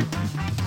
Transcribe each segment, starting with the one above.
you.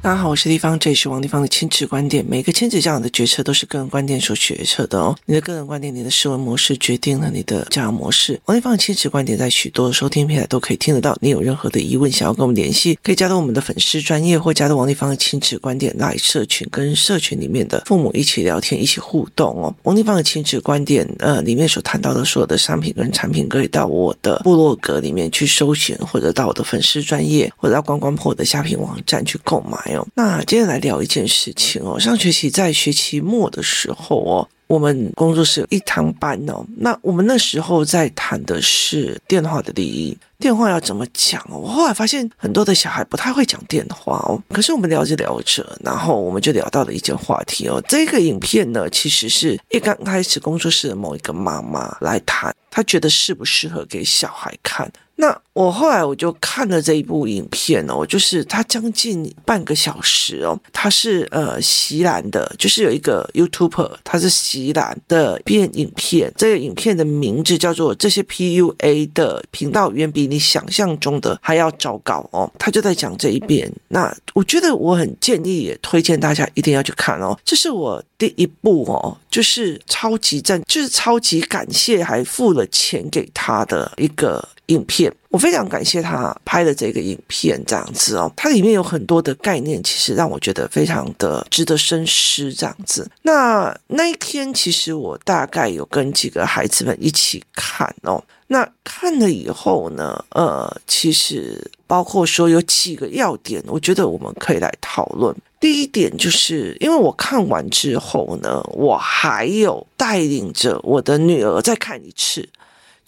大家好，我是丽芳，这里是王丽芳的亲子观点。每个亲子教养的决策都是个人观点所决策的哦。你的个人观点，你的思维模式决定了你的教养模式。王丽芳的亲子观点在许多的收听平台都可以听得到。你有任何的疑问，想要跟我们联系，可以加入我们的粉丝专业，或加入王丽芳的亲子观点来社群，跟社群里面的父母一起聊天，一起互动哦。王丽芳的亲子观点，呃，里面所谈到的所有的商品跟产品，可以到我的部落格里面去搜寻，或者到我的粉丝专业，或者到关关破的虾皮网站去购买。那今天来聊一件事情哦，上学期在学期末的时候哦，我们工作室有一堂班哦，那我们那时候在谈的是电话的利益，电话要怎么讲哦？我后来发现很多的小孩不太会讲电话哦，可是我们聊着聊着，然后我们就聊到了一件话题哦，这个影片呢，其实是一刚开始工作室的某一个妈妈来谈，她觉得适不适合给小孩看。那我后来我就看了这一部影片哦，就是它将近半个小时哦，它是呃锡兰的，就是有一个 YouTuber，他是锡兰的片影片，这个影片的名字叫做《这些 PUA 的频道远比你想象中的还要糟糕》哦，他就在讲这一边。那我觉得我很建议也推荐大家一定要去看哦，这是我第一部哦，就是超级赞，就是超级感谢还付了钱给他的一个。影片，我非常感谢他拍的这个影片，这样子哦，它里面有很多的概念，其实让我觉得非常的值得深思，这样子。那那一天，其实我大概有跟几个孩子们一起看哦，那看了以后呢，呃，其实包括说有几个要点，我觉得我们可以来讨论。第一点就是，因为我看完之后呢，我还有带领着我的女儿再看一次。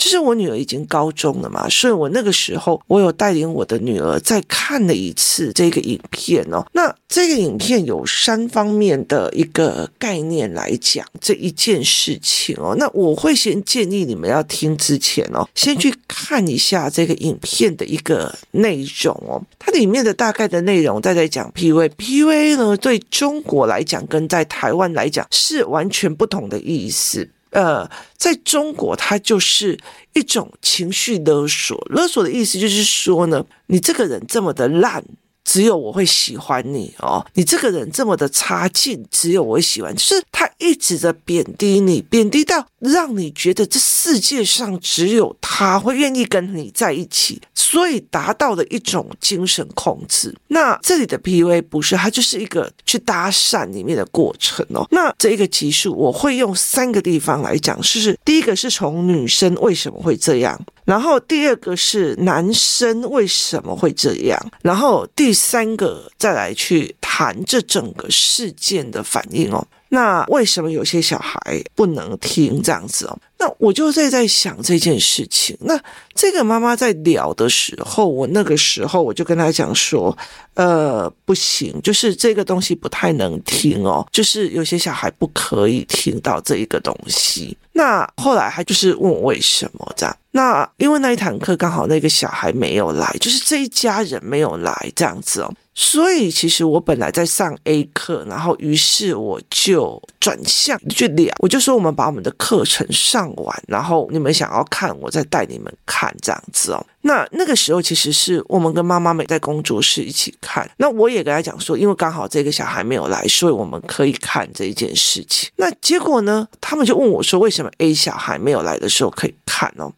就是我女儿已经高中了嘛，所以我那个时候我有带领我的女儿再看了一次这个影片哦。那这个影片有三方面的一个概念来讲这一件事情哦。那我会先建议你们要听之前哦，先去看一下这个影片的一个内容哦。它里面的大概的内容在在讲 PUA，PUA 呢对中国来讲跟在台湾来讲是完全不同的意思。呃，在中国，它就是一种情绪勒索。勒索的意思就是说呢，你这个人这么的烂。只有我会喜欢你哦，你这个人这么的差劲，只有我喜欢。就是他一直在贬低你，贬低到让你觉得这世界上只有他会愿意跟你在一起，所以达到了一种精神控制。那这里的 PUA 不是，它就是一个去搭讪里面的过程哦。那这一个集数我会用三个地方来讲，就是第一个是从女生为什么会这样。然后第二个是男生为什么会这样，然后第三个再来去谈这整个事件的反应哦。那为什么有些小孩不能听这样子哦？那我就在在想这件事情。那这个妈妈在聊的时候，我那个时候我就跟她讲说，呃，不行，就是这个东西不太能听哦，就是有些小孩不可以听到这一个东西。那后来他就是问我为什么这样。那因为那一堂课刚好那个小孩没有来，就是这一家人没有来这样子哦。所以其实我本来在上 A 课，然后于是我就转向去聊，我就说我们把我们的课程上完，然后你们想要看，我再带你们看这样子哦。那那个时候其实是我们跟妈妈们在工作室一起看，那我也跟他讲说，因为刚好这个小孩没有来，所以我们可以看这一件事情。那结果呢，他们就问我说，为什么 A 小孩没有来的时候可以看哦？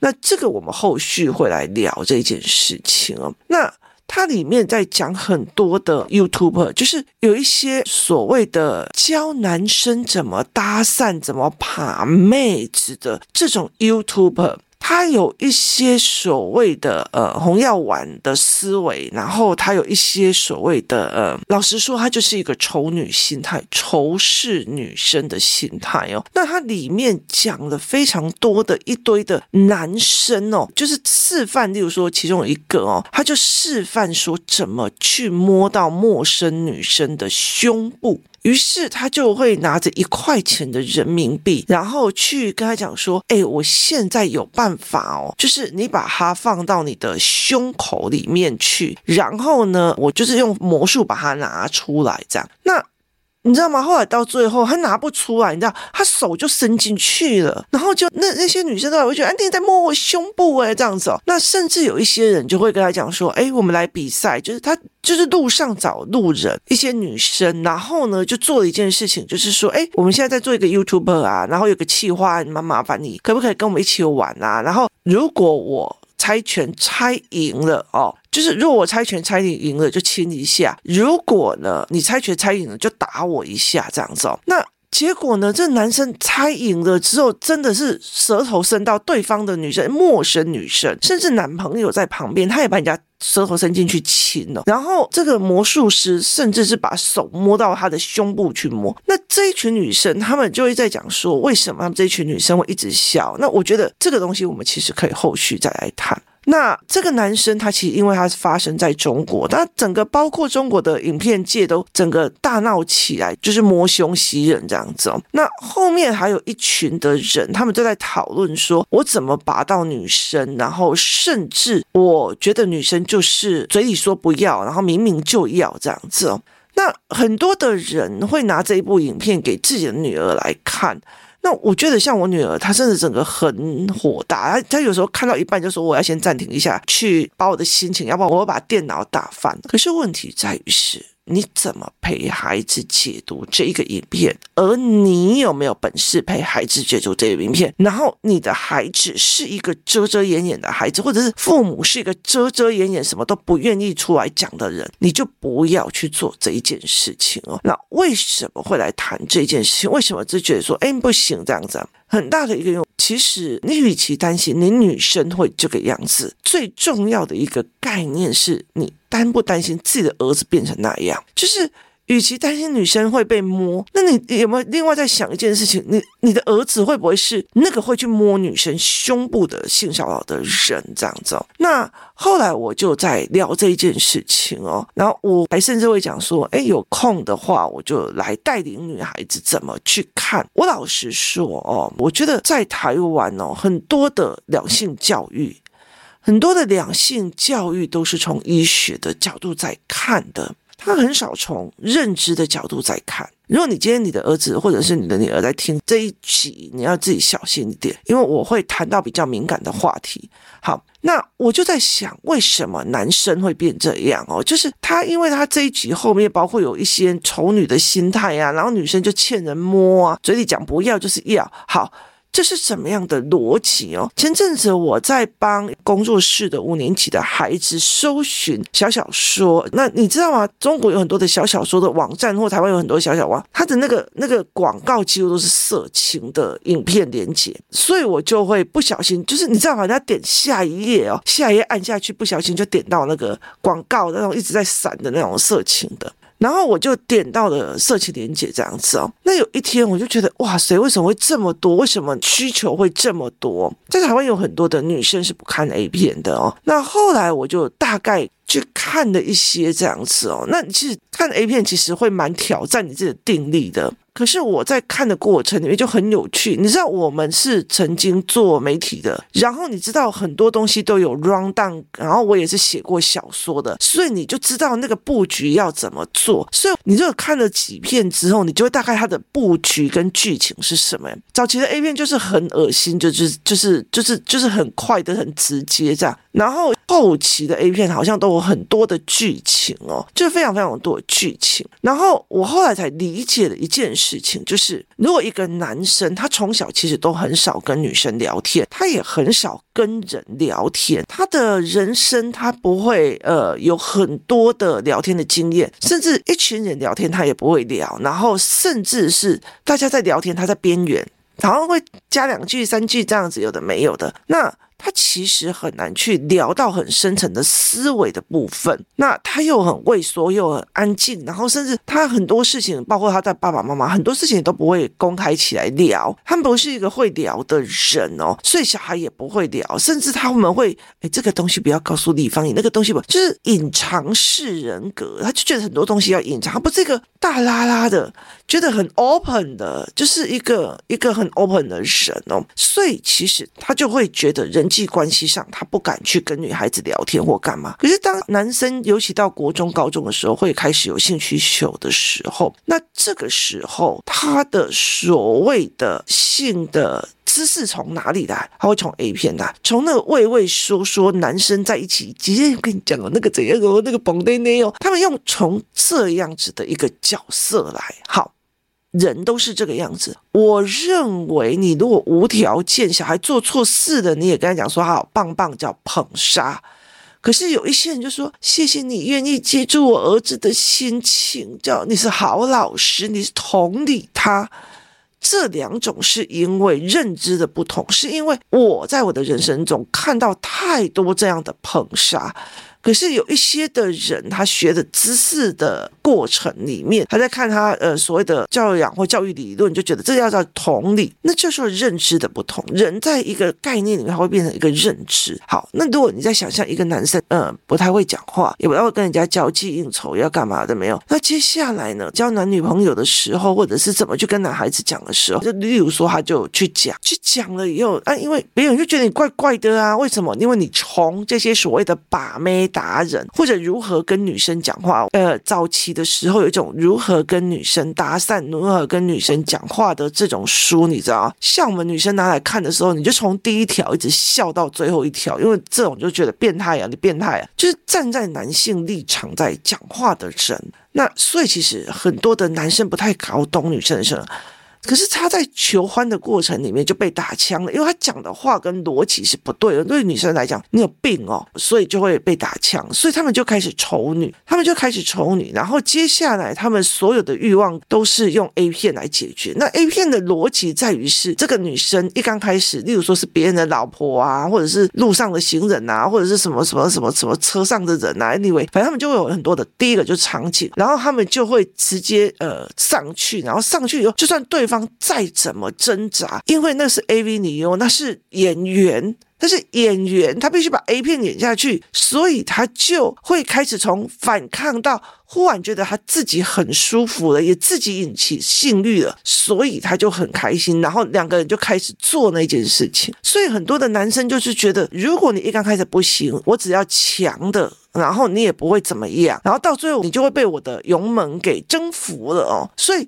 那这个我们后续会来聊这件事情哦。那。它里面在讲很多的 YouTuber，就是有一些所谓的教男生怎么搭讪、怎么爬妹子的这种 YouTuber。他有一些所谓的呃红药丸的思维，然后他有一些所谓的呃，老实说，他就是一个仇女心态、仇视女生的心态哦。那他里面讲了非常多的一堆的男生哦，就是示范，例如说其中有一个哦，他就示范说怎么去摸到陌生女生的胸部。于是他就会拿着一块钱的人民币，然后去跟他讲说：“哎，我现在有办法哦，就是你把它放到你的胸口里面去，然后呢，我就是用魔术把它拿出来，这样。那你知道吗？后来到最后，他拿不出来，你知道，他手就伸进去了，然后就那那些女生都还会觉得，哎，你在摸我胸部哎，这样子哦。那甚至有一些人就会跟他讲说，哎，我们来比赛，就是他就是路上找路人，一些女生，然后呢就做了一件事情，就是说，哎，我们现在在做一个 YouTuber 啊，然后有个企划，蛮麻烦你，可不可以跟我们一起玩啊？然后如果我猜拳猜赢了哦，就是如果我猜拳猜你赢了，就亲一下；如果呢你猜拳猜赢了，就打我一下，这样子哦。那结果呢，这男生猜赢了之后，真的是舌头伸到对方的女生，陌生女生，甚至男朋友在旁边，他也把人家舌头伸进去亲了。然后这个魔术师甚至是把手摸到他的胸部去摸。那这一群女生，他们就会在讲说，为什么他们这一群女生会一直笑？那我觉得这个东西，我们其实可以后续再来谈。那这个男生他其实因为他是发生在中国，他整个包括中国的影片界都整个大闹起来，就是摸胸袭人这样子哦。那后面还有一群的人，他们都在讨论说，我怎么拔到女生，然后甚至我觉得女生就是嘴里说不要，然后明明就要这样子哦。那很多的人会拿这一部影片给自己的女儿来看。那我觉得像我女儿，她甚至整个很火大，她她有时候看到一半就说，我要先暂停一下，去把我的心情，要不然我会把电脑打翻。可是问题在于是。你怎么陪孩子解读这一个影片？而你有没有本事陪孩子解读这个影片？然后你的孩子是一个遮遮掩掩的孩子，或者是父母是一个遮遮掩掩、什么都不愿意出来讲的人，你就不要去做这一件事情哦。那为什么会来谈这件事情？为什么就觉得说，哎，不行这样子？很大的一个用，其实你与其担心你女生会这个样子，最重要的一个概念是你担不担心自己的儿子变成那样，就是。与其担心女生会被摸，那你有没有另外在想一件事情？你你的儿子会不会是那个会去摸女生胸部的性骚扰的人？这样子哦。那后来我就在聊这一件事情哦，然后我还甚至会讲说，哎，有空的话我就来带领女孩子怎么去看。我老实说哦，我觉得在台湾哦，很多的两性教育，很多的两性教育都是从医学的角度在看的。他很少从认知的角度在看。如果你今天你的儿子或者是你的女儿在听这一集，你要自己小心一点，因为我会谈到比较敏感的话题。好，那我就在想，为什么男生会变这样哦？就是他，因为他这一集后面包括有一些丑女的心态啊，然后女生就欠人摸啊，嘴里讲不要就是要。好。这是什么样的逻辑哦？前阵子我在帮工作室的五年级的孩子搜寻小小说，那你知道吗？中国有很多的小小说的网站，或台湾有很多小小网，它的那个那个广告几乎都是色情的影片连接，所以我就会不小心，就是你知道吗？人家点下一页哦，下一页按下去，不小心就点到那个广告那种一直在闪的那种色情的。然后我就点到了色情连接这样子哦。那有一天我就觉得哇塞，为什么会这么多？为什么需求会这么多？在台湾有很多的女生是不看 A 片的哦。那后来我就大概去看了一些这样子哦。那其实看 A 片其实会蛮挑战你自己的定力的。可是我在看的过程里面就很有趣，你知道我们是曾经做媒体的，然后你知道很多东西都有 run down，然后我也是写过小说的，所以你就知道那个布局要怎么做。所以你如果看了几片之后，你就会大概它的布局跟剧情是什么。早期的 A 片就是很恶心，就是就是就是就是很快的很直接这样，然后后期的 A 片好像都有很多的剧情哦，就非常非常多的剧情。然后我后来才理解了一件事。事情就是，如果一个男生他从小其实都很少跟女生聊天，他也很少跟人聊天，他的人生他不会呃有很多的聊天的经验，甚至一群人聊天他也不会聊，然后甚至是大家在聊天，他在边缘，好像会加两句三句这样子，有的没有的那。他其实很难去聊到很深层的思维的部分，那他又很畏缩，又很安静，然后甚至他很多事情，包括他的爸爸妈妈，很多事情都不会公开起来聊。他们不是一个会聊的人哦，所以小孩也不会聊，甚至他们会，哎，这个东西不要告诉李芳，你那个东西不就是隐藏式人格，他就觉得很多东西要隐藏，他不是一个大拉拉的，觉得很 open 的，就是一个一个很 open 的人哦，所以其实他就会觉得人。际关系上，他不敢去跟女孩子聊天或干嘛。可是当男生尤其到国中、高中的时候，会开始有性需求的时候，那这个时候他的所谓的性的。知识从哪里来？他会从 A 片来，从那个畏畏缩缩男生在一起，直接跟你讲哦，那个怎样哦，那个蹦呆呆哦，他们用从这样子的一个角色来。好，人都是这个样子。我认为你如果无条件，小孩做错事的，你也跟他讲说好棒棒，叫捧杀。可是有一些人就说，谢谢你愿意接住我儿子的心情，叫你是好老师，你是同理他。这两种是因为认知的不同，是因为我在我的人生中看到太多这样的捧杀。可是有一些的人，他学的知识的过程里面，他在看他呃所谓的教养或教育理论，就觉得这叫做同理，那就是认知的不同。人在一个概念里面，他会变成一个认知。好，那如果你在想象一个男生，呃，不太会讲话，也不太会跟人家交际应酬，要干嘛的没有？那接下来呢，交男女朋友的时候，或者是怎么去跟男孩子讲的时候，就例如说，他就去讲，去讲了以后，啊，因为别人就觉得你怪怪的啊，为什么？因为你从这些所谓的把妹。达人或者如何跟女生讲话，呃，早期的时候有一种如何跟女生搭讪、如何跟女生讲话的这种书，你知道？像我们女生拿来看的时候，你就从第一条一直笑到最后一条，因为这种就觉得变态啊，你变态啊，就是站在男性立场在讲话的人。那所以其实很多的男生不太搞懂女生的时候。可是他在求欢的过程里面就被打枪了，因为他讲的话跟逻辑是不对的。对女生来讲，你有病哦，所以就会被打枪。所以他们就开始丑女，他们就开始丑女。然后接下来，他们所有的欲望都是用 A 片来解决。那 A 片的逻辑在于是，这个女生一刚开始，例如说是别人的老婆啊，或者是路上的行人啊，或者是什么什么什么什么车上的人啊，anyway，反正他们就会有很多的第一个就是场景，然后他们就会直接呃上去，然后上去以后，就算对方。再怎么挣扎，因为那是 AV 女优，那是演员，那是演员，他必须把 A 片演下去，所以他就会开始从反抗到忽然觉得他自己很舒服了，也自己引起性欲了，所以他就很开心，然后两个人就开始做那件事情。所以很多的男生就是觉得，如果你一刚开始不行，我只要强的，然后你也不会怎么样，然后到最后你就会被我的勇猛给征服了哦，所以。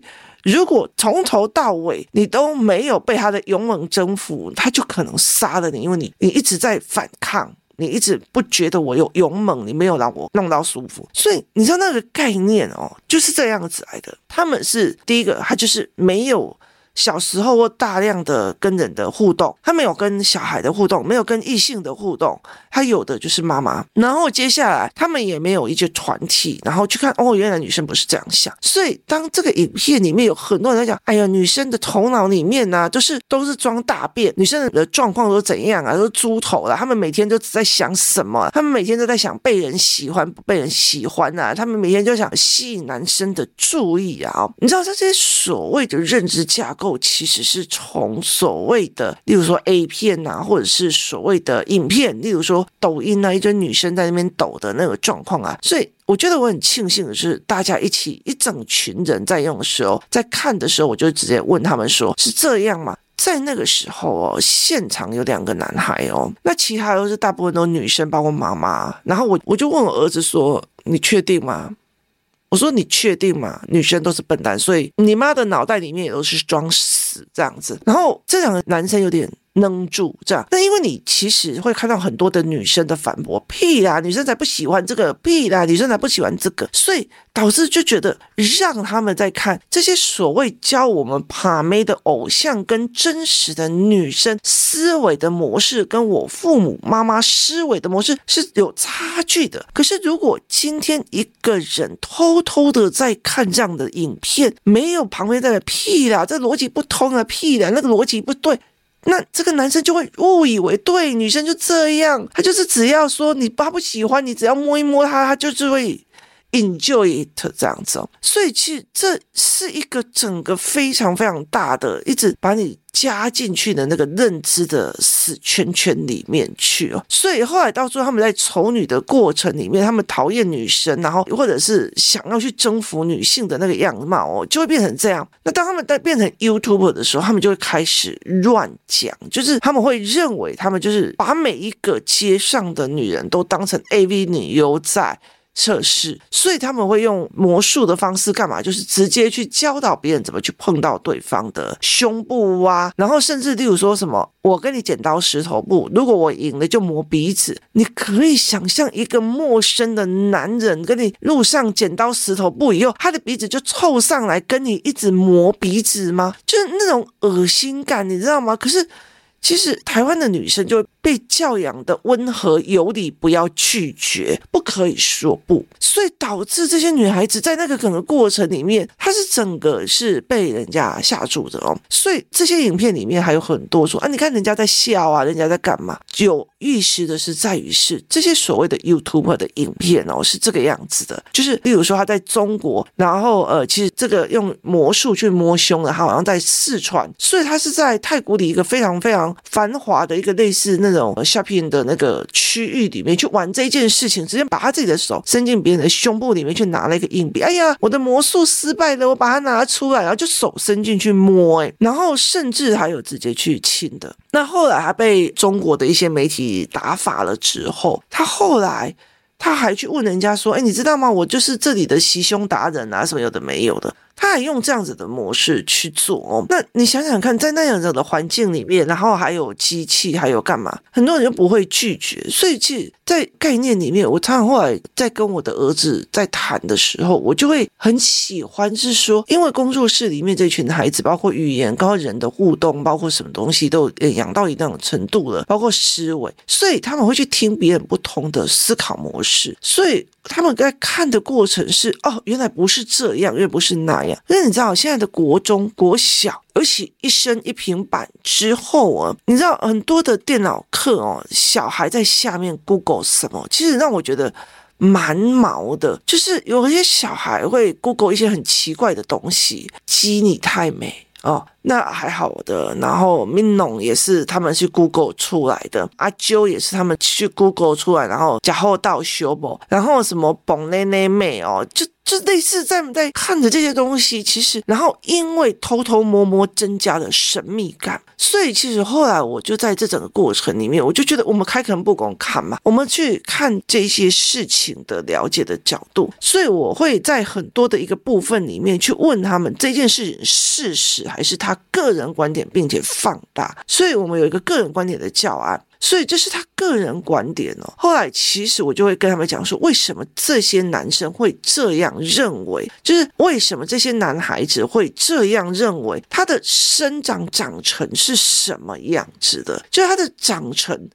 如果从头到尾你都没有被他的勇猛征服，他就可能杀了你，因为你你一直在反抗，你一直不觉得我有勇猛，你没有让我弄到舒服，所以你知道那个概念哦，就是这样子来的。他们是第一个，他就是没有。小时候或大量的跟人的互动，他没有跟小孩的互动，没有跟异性的互动，他有的就是妈妈。然后接下来他们也没有一些团体，然后去看哦，原来女生不是这样想。所以当这个影片里面有很多人在讲，哎呀，女生的头脑里面呢、啊，都是都是装大便，女生的状况都怎样啊，都是猪头了。他们每天都只在想什么？他们每天都在想被人喜欢不被人喜欢啊？他们每天就想吸引男生的注意啊？你知道这些所谓的认知架构。其实是从所谓的，例如说 A 片啊，或者是所谓的影片，例如说抖音啊，一堆女生在那边抖的那个状况啊，所以我觉得我很庆幸的是，大家一起一整群人在用的时候，在看的时候，我就直接问他们说：“是这样吗？”在那个时候哦，现场有两个男孩哦，那其他都是大部分都女生，包括妈妈。然后我我就问我儿子说：“你确定吗？”我说：“你确定吗？女生都是笨蛋，所以你妈的脑袋里面也都是装死这样子。”然后这两个男生有点。愣住，这样。那因为你其实会看到很多的女生的反驳，屁啦，女生才不喜欢这个，屁啦，女生才不喜欢这个，所以导致就觉得让他们在看这些所谓教我们把妹的偶像跟真实的女生思维的模式，跟我父母妈妈思维的模式是有差距的。可是如果今天一个人偷偷的在看这样的影片，没有旁边的屁啦，这逻辑不通啊，屁啦，那个逻辑不对。那这个男生就会误以为，对，女生就这样，他就是只要说你爸不喜欢你，只要摸一摸他，他就是会 enjoy it 这样子哦。所以其实这是一个整个非常非常大的，一直把你。加进去的那个认知的死圈圈里面去哦，所以后来到最后他们在丑女的过程里面，他们讨厌女生，然后或者是想要去征服女性的那个样貌哦，就会变成这样。那当他们在变成 YouTuber 的时候，他们就会开始乱讲，就是他们会认为他们就是把每一个街上的女人都当成 AV 女优在。测试，所以他们会用魔术的方式干嘛？就是直接去教导别人怎么去碰到对方的胸部啊，然后甚至例如说什么，我跟你剪刀石头布，如果我赢了就磨鼻子。你可以想象一个陌生的男人跟你路上剪刀石头布以后，他的鼻子就凑上来跟你一直磨鼻子吗？就是那种恶心感，你知道吗？可是其实台湾的女生就。被教养的温和有礼，不要拒绝，不可以说不，所以导致这些女孩子在那个整个过程里面，她是整个是被人家吓住的哦。所以这些影片里面还有很多说啊，你看人家在笑啊，人家在干嘛？有意思的是在于是这些所谓的 YouTuber 的影片哦，是这个样子的，就是例如说他在中国，然后呃，其实这个用魔术去摸胸的，他好像在四川，所以他是在太古里一个非常非常繁华的一个类似那种。shopping 的那个区域里面去玩这件事情，直接把他自己的手伸进别人的胸部里面去拿了一个硬币。哎呀，我的魔术失败了，我把它拿出来，然后就手伸进去摸，哎，然后甚至还有直接去亲的。那后来他被中国的一些媒体打法了之后，他后来他还去问人家说：“哎，你知道吗？我就是这里的袭胸达人啊，什么有的没有的。”他还用这样子的模式去做哦，那你想想看，在那样子的环境里面，然后还有机器，还有干嘛？很多人就不会拒绝。所以，其实，在概念里面，我常常后来在跟我的儿子在谈的时候，我就会很喜欢，是说，因为工作室里面这群孩子，包括语言、包括人的互动，包括什么东西，都养到一定程度了，包括思维，所以他们会去听别人不同的思考模式，所以。他们在看的过程是哦，原来不是这样，原来不是那样。那你知道现在的国中、国小，尤其一升一平板之后啊，你知道很多的电脑课哦，小孩在下面 Google 什么，其实让我觉得蛮毛的。就是有一些小孩会 Google 一些很奇怪的东西，鸡你太美哦。那还好的，然后 Minon 也是他们去 Google 出来的，阿啾也是他们去 Google 出来，然后假后到修补，然后什么蹦内内妹哦，就就类似在在看着这些东西，其实然后因为偷偷摸摸增加了神秘感，所以其实后来我就在这整个过程里面，我就觉得我们开诚布公看嘛，我们去看这些事情的了解的角度，所以我会在很多的一个部分里面去问他们这件事情事实还是他。个人观点，并且放大，所以我们有一个个人观点的教案，所以这是他个人观点哦。后来其实我就会跟他们讲说，为什么这些男生会这样认为？就是为什么这些男孩子会这样认为？他的生长长成是什么样子的？就是他的长成。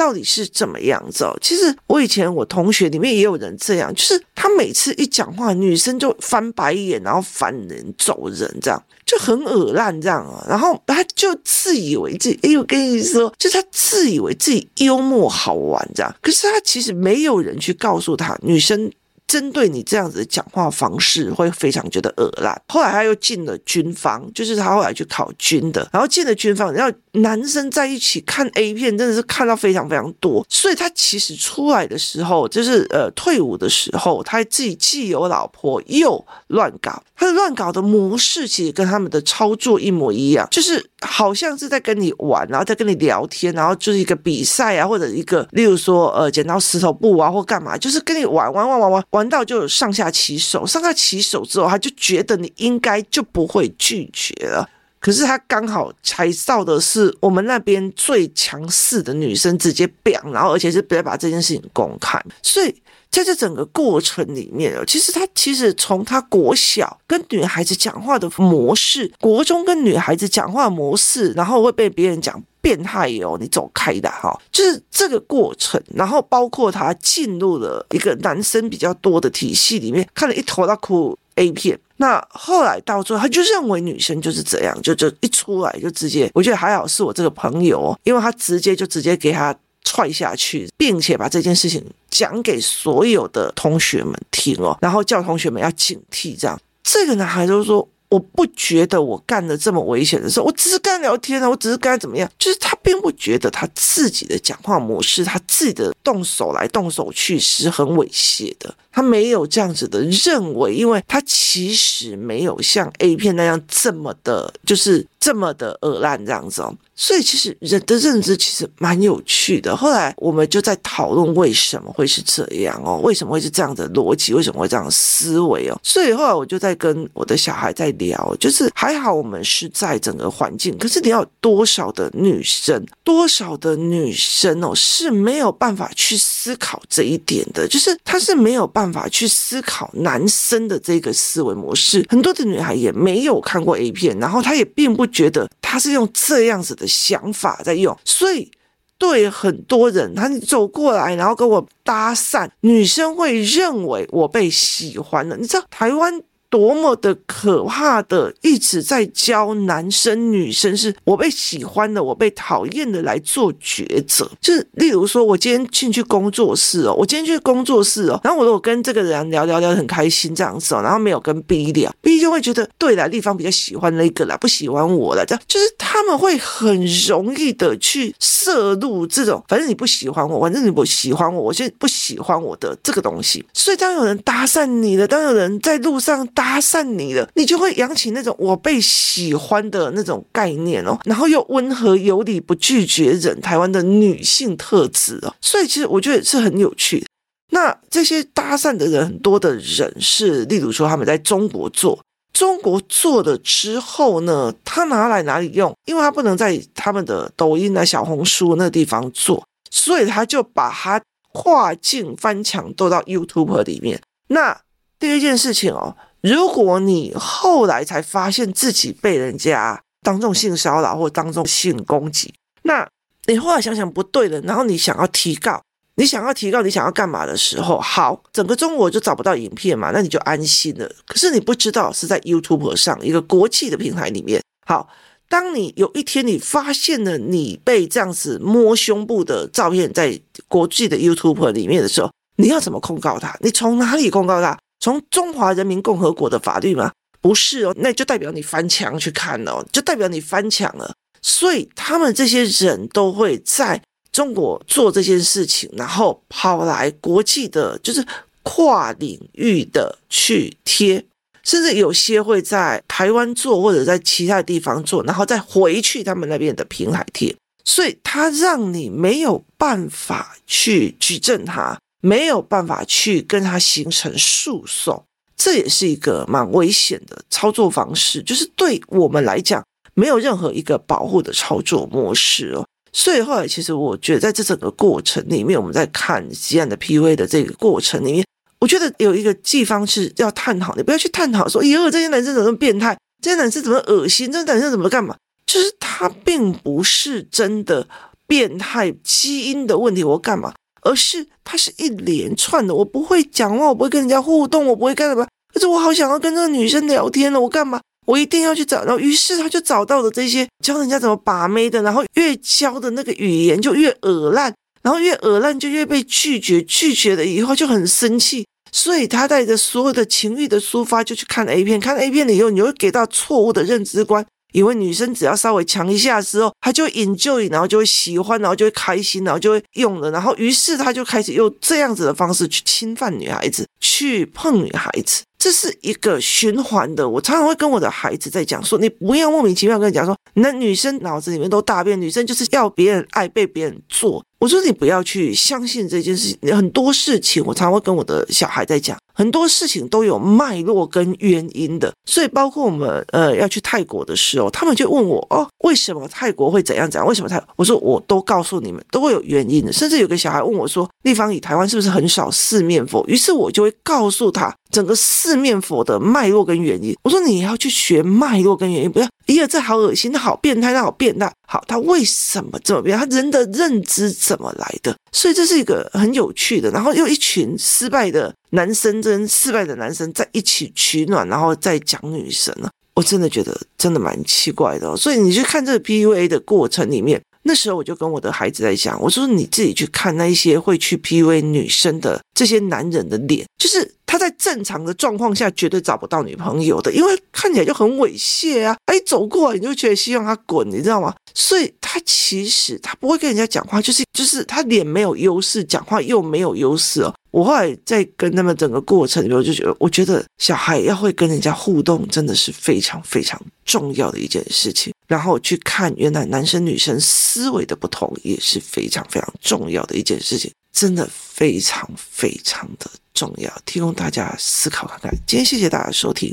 到底是怎么样子哦？其实我以前我同学里面也有人这样，就是他每次一讲话，女生就翻白眼，然后翻人走人，这样就很恶烂这样啊。然后他就自以为自己，哎，我跟你说，就是他自以为自己幽默好玩这样，可是他其实没有人去告诉他，女生。针对你这样子的讲话方式，会非常觉得恶烂。后来他又进了军方，就是他后来去考军的，然后进了军方，然后男生在一起看 A 片，真的是看到非常非常多。所以他其实出来的时候，就是呃退伍的时候，他自己既有老婆又乱搞，他的乱搞的模式其实跟他们的操作一模一样，就是好像是在跟你玩，然后在跟你聊天，然后就是一个比赛啊，或者一个例如说呃剪刀石头布啊，或干嘛，就是跟你玩玩玩玩玩玩。玩到就上下其手，上下其手之后，他就觉得你应该就不会拒绝了。可是他刚好踩到的是我们那边最强势的女生，直接变，然后而且是不要把这件事情公开。所以在这整个过程里面，其实他其实从他国小跟女孩子讲话的模式，国中跟女孩子讲话模式，然后会被别人讲。变态哟，你走开的哈，就是这个过程，然后包括他进入了一个男生比较多的体系里面，看了一头大哭 A 片，那后来到最后，他就认为女生就是这样，就就一出来就直接，我觉得还好是我这个朋友，因为他直接就直接给他踹下去，并且把这件事情讲给所有的同学们听哦，然后叫同学们要警惕。这样，这个男孩就说。我不觉得我干了这么危险的事，我只是跟他聊天啊，我只是跟他怎么样，就是他并不觉得他自己的讲话模式，他自己的动手来动手去是很猥亵的，他没有这样子的认为，因为他其实没有像 A 片那样这么的，就是这么的恶烂这样子哦。所以其实人的认知其实蛮有趣的。后来我们就在讨论为什么会是这样哦，为什么会是这样的逻辑，为什么会这样的思维哦？所以后来我就在跟我的小孩在聊，就是还好我们是在整个环境，可是你要多少的女生，多少的女生哦是没有办法去思考这一点的，就是她是没有办办法去思考男生的这个思维模式。很多的女孩也没有看过 A 片，然后她也并不觉得她是用这样子的。想法在用，所以对很多人，他走过来，然后跟我搭讪，女生会认为我被喜欢了。你知道台湾？多么的可怕的，一直在教男生女生是我被喜欢的，我被讨厌的来做抉择。就是例如说，我今天进去工作室哦，我今天去工作室哦，然后我如果跟这个人聊聊聊很开心这样子哦，然后没有跟 B 聊，B 就会觉得对啦，丽芳比较喜欢那个啦，不喜欢我了，这样就是他们会很容易的去摄入这种，反正你不喜欢我，反正你不喜欢我，我就不喜欢我的这个东西。所以当有人搭讪你了，当有人在路上。搭讪你了，你就会扬起那种我被喜欢的那种概念哦，然后又温和有礼，不拒绝人，台湾的女性特质哦，所以其实我觉得是很有趣的。那这些搭讪的人，很多的人是，例如说他们在中国做，中国做了之后呢，他拿来哪里用？因为他不能在他们的抖音啊、小红书那地方做，所以他就把它跨境翻墙都到 YouTube 里面。那第一件事情哦。如果你后来才发现自己被人家当众性骚扰或当众性攻击，那你后来想想不对了，然后你想要提告，你想要提告，你想要干嘛的时候，好，整个中国就找不到影片嘛，那你就安心了。可是你不知道是在 YouTube 上一个国际的平台里面，好，当你有一天你发现了你被这样子摸胸部的照片在国际的 YouTube 里面的时候，你要怎么控告他？你从哪里控告他？从中华人民共和国的法律吗？不是哦，那就代表你翻墙去看哦，就代表你翻墙了。所以他们这些人都会在中国做这件事情，然后跑来国际的，就是跨领域的去贴，甚至有些会在台湾做，或者在其他地方做，然后再回去他们那边的平台贴。所以他让你没有办法去举证他。没有办法去跟他形成诉讼，这也是一个蛮危险的操作方式，就是对我们来讲没有任何一个保护的操作模式哦。所以后来其实我觉得在这整个过程里面，我们在看西安的 PUA 的这个过程里面，我觉得有一个地方是要探讨，你不要去探讨说，咦，这些男生怎么变态，这些男生怎么恶心，这些男生怎么干嘛，就是他并不是真的变态基因的问题，我干嘛？而是它是一连串的，我不会讲话，我不会跟人家互动，我不会干什么。可是我好想要跟这个女生聊天了，我干嘛？我一定要去找。然后于是他就找到了这些教人家怎么把妹的，然后越教的那个语言就越恶烂，然后越恶烂就越被拒绝，拒绝了以后就很生气，所以他带着所有的情欲的抒发就去看 A 片，看 A 片了以后，你会给到错误的认知观。因为女生只要稍微强一下之后，她就引诱你然后就会喜欢，然后就会开心，然后就会用了，然后于是她就开始用这样子的方式去侵犯女孩子，去碰女孩子。这是一个循环的。我常常会跟我的孩子在讲说，你不要莫名其妙跟你讲说，那女生脑子里面都大便，女生就是要别人爱，被别人做。我说你不要去相信这件事情，很多事情我常会跟我的小孩在讲，很多事情都有脉络跟原因的。所以包括我们呃要去泰国的时候，他们就问我哦，为什么泰国会怎样怎样？为什么泰？我说我都告诉你们，都会有原因的。甚至有个小孩问我说，立方，以台湾是不是很少四面佛？于是我就会告诉他。整个四四面佛的脉络跟原因，我说你要去学脉络跟原因，不要，哎呀，这好恶心，那好变态，那好变态，好，他为什么这么变？他人的认知怎么来的？所以这是一个很有趣的。然后又一群失败的男生跟失败的男生在一起取暖，然后再讲女生呢，我真的觉得真的蛮奇怪的。所以你去看这个 PUA 的过程里面，那时候我就跟我的孩子在讲，我说你自己去看那一些会去 PUA 女生的这些男人的脸，就是他在正常的状况下绝对找不到女朋友的，因为看起来就很猥亵啊！哎，走过来你就觉得希望他滚，你知道吗？所以他其实他不会跟人家讲话，就是就是他脸没有优势，讲话又没有优势哦。我后来在跟他们整个过程里面，我就觉得，我觉得小孩要会跟人家互动，真的是非常非常重要的一件事情。然后去看原来男生女生思维的不同，也是非常非常重要的一件事情，真的非常非常的重要，提供大家思考看看。今天谢谢大家收听，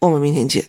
我们明天见。